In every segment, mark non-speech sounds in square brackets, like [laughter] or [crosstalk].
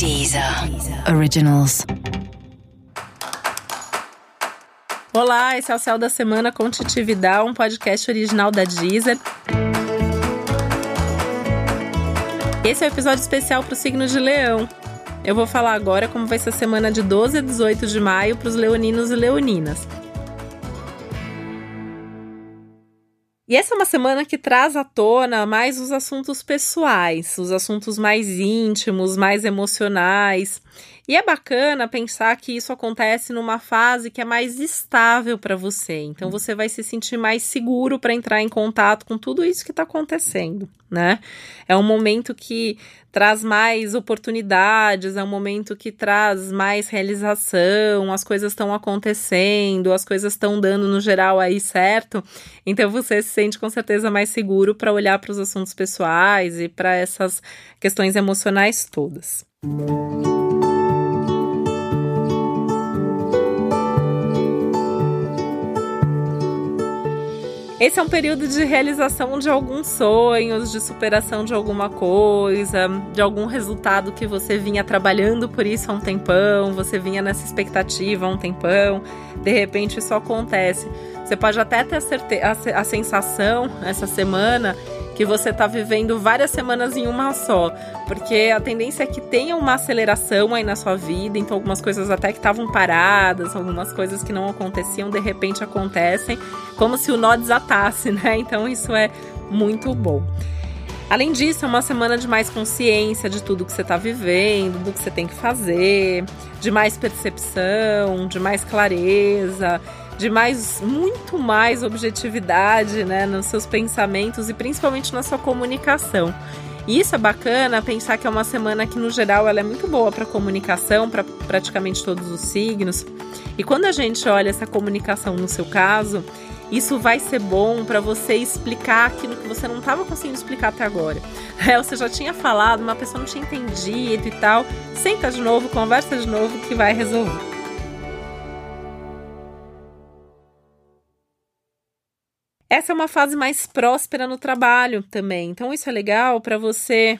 Deezer Originals. Olá, esse é o Céu da Semana com Titi Vidal, um podcast original da Deezer. Esse é o um episódio especial para o signo de Leão. Eu vou falar agora como vai ser a semana de 12 a 18 de maio para os leoninos e leoninas. E essa é uma semana que traz à tona mais os assuntos pessoais, os assuntos mais íntimos, mais emocionais. E é bacana pensar que isso acontece numa fase que é mais estável para você. Então hum. você vai se sentir mais seguro para entrar em contato com tudo isso que está acontecendo, né? É um momento que traz mais oportunidades, é um momento que traz mais realização, as coisas estão acontecendo, as coisas estão dando no geral aí certo. Então você se sente com certeza mais seguro para olhar para os assuntos pessoais e para essas questões emocionais todas. Música Esse é um período de realização de alguns sonhos, de superação de alguma coisa, de algum resultado que você vinha trabalhando por isso há um tempão, você vinha nessa expectativa há um tempão, de repente isso acontece. Você pode até ter a, certe a, a sensação essa semana que você está vivendo várias semanas em uma só, porque a tendência é que tenha uma aceleração aí na sua vida, então algumas coisas até que estavam paradas, algumas coisas que não aconteciam, de repente acontecem, como se o nó desatasse, [laughs] né? Então isso é muito bom. Além disso, é uma semana de mais consciência de tudo que você está vivendo, do que você tem que fazer, de mais percepção, de mais clareza de mais, muito mais objetividade, né, nos seus pensamentos e principalmente na sua comunicação. E isso é bacana pensar que é uma semana que no geral ela é muito boa para comunicação, para praticamente todos os signos. E quando a gente olha essa comunicação no seu caso, isso vai ser bom para você explicar aquilo que você não estava conseguindo explicar até agora. [laughs] É, você já tinha falado, uma pessoa não tinha entendido e tal. Senta de novo, conversa de novo que vai resolver. Essa é uma fase mais próspera no trabalho também. Então, isso é legal para você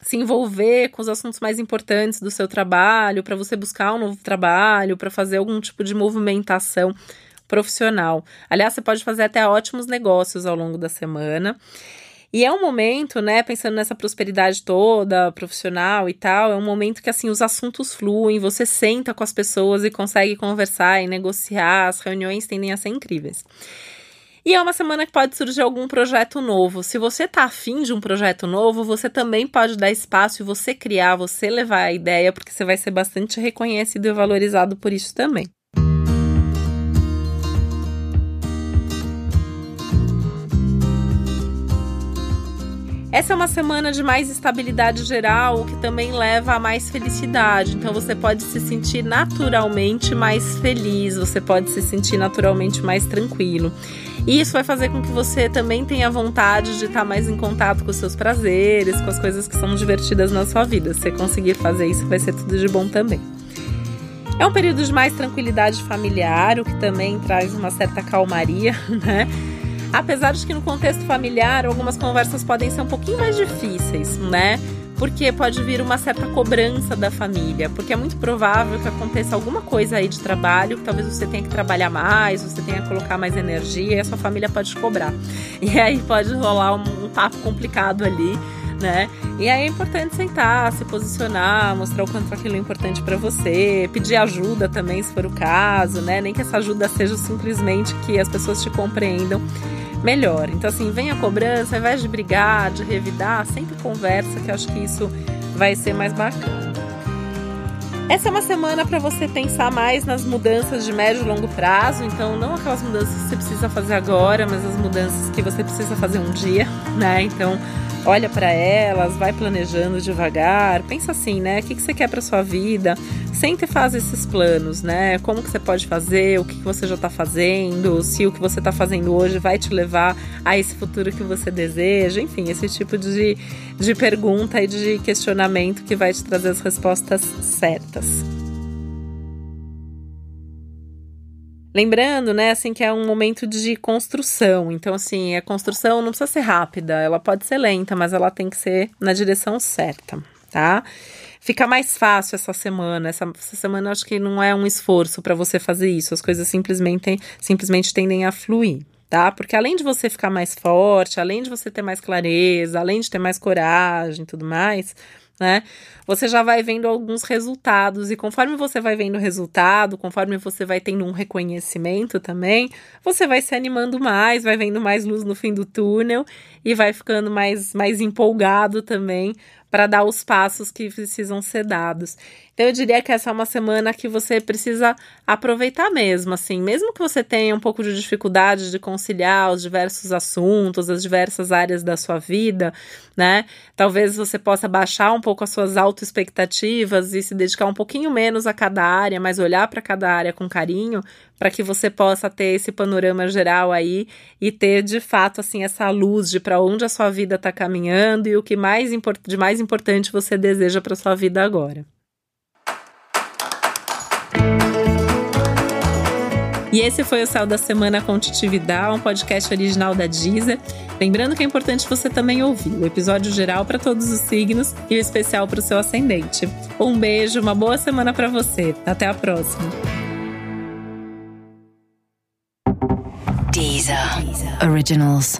se envolver com os assuntos mais importantes do seu trabalho, para você buscar um novo trabalho, para fazer algum tipo de movimentação profissional. Aliás, você pode fazer até ótimos negócios ao longo da semana. E é um momento, né, pensando nessa prosperidade toda, profissional e tal, é um momento que assim os assuntos fluem, você senta com as pessoas e consegue conversar e negociar, as reuniões tendem a ser incríveis. E é uma semana que pode surgir algum projeto novo. Se você tá afim de um projeto novo, você também pode dar espaço e você criar, você levar a ideia, porque você vai ser bastante reconhecido e valorizado por isso também. Essa é uma semana de mais estabilidade geral, o que também leva a mais felicidade. Então você pode se sentir naturalmente mais feliz, você pode se sentir naturalmente mais tranquilo. E isso vai fazer com que você também tenha vontade de estar mais em contato com os seus prazeres, com as coisas que são divertidas na sua vida. Se você conseguir fazer isso, vai ser tudo de bom também. É um período de mais tranquilidade familiar, o que também traz uma certa calmaria, [laughs] né? Apesar de que no contexto familiar algumas conversas podem ser um pouquinho mais difíceis, né? Porque pode vir uma certa cobrança da família, porque é muito provável que aconteça alguma coisa aí de trabalho que talvez você tenha que trabalhar mais, você tenha que colocar mais energia e a sua família pode te cobrar. [laughs] E aí pode rolar um, um papo complicado ali. Né? E aí é importante sentar, se posicionar, mostrar o quanto aquilo é importante para você, pedir ajuda também, se for o caso, né? Nem que essa ajuda seja simplesmente que as pessoas te compreendam melhor. Então, assim, vem a cobrança, ao invés de brigar, de revidar, sempre conversa, que eu acho que isso vai ser mais bacana. Essa é uma semana para você pensar mais nas mudanças de médio e longo prazo, então não aquelas mudanças que você precisa fazer agora, mas as mudanças que você precisa fazer um dia, né? Então, olha para elas, vai planejando devagar, pensa assim, né? O que, você quer para sua vida? Senta e faz esses planos, né? Como que você pode fazer, o que, que você já está fazendo, se o que você está fazendo hoje vai te levar a esse futuro que você deseja, enfim, esse tipo de, de pergunta e de questionamento que vai te trazer as respostas certas. Lembrando, né, assim, que é um momento de construção. Então, assim, a construção não precisa ser rápida, ela pode ser lenta, mas ela tem que ser na direção certa. tá? Fica mais fácil essa semana. Essa, essa semana acho que não é um esforço para você fazer isso. As coisas simplesmente, simplesmente tendem a fluir, tá? Porque além de você ficar mais forte, além de você ter mais clareza, além de ter mais coragem e tudo mais, né? Você já vai vendo alguns resultados e conforme você vai vendo o resultado, conforme você vai tendo um reconhecimento também, você vai se animando mais, vai vendo mais luz no fim do túnel e vai ficando mais mais empolgado também para dar os passos que precisam ser dados. Então eu diria que essa é uma semana que você precisa aproveitar mesmo, assim, mesmo que você tenha um pouco de dificuldade de conciliar os diversos assuntos, as diversas áreas da sua vida, né? Talvez você possa baixar um pouco as suas autoexpectativas e se dedicar um pouquinho menos a cada área, mas olhar para cada área com carinho, para que você possa ter esse panorama geral aí e ter de fato assim essa luz de para onde a sua vida está caminhando e o que mais de mais importante você deseja para sua vida agora. E esse foi o Céu da Semana com Titividade, um podcast original da Deezer. Lembrando que é importante você também ouvir o episódio geral para todos os signos e o especial para o seu ascendente. Um beijo, uma boa semana para você. Até a próxima. Deezer. Deezer. Originals.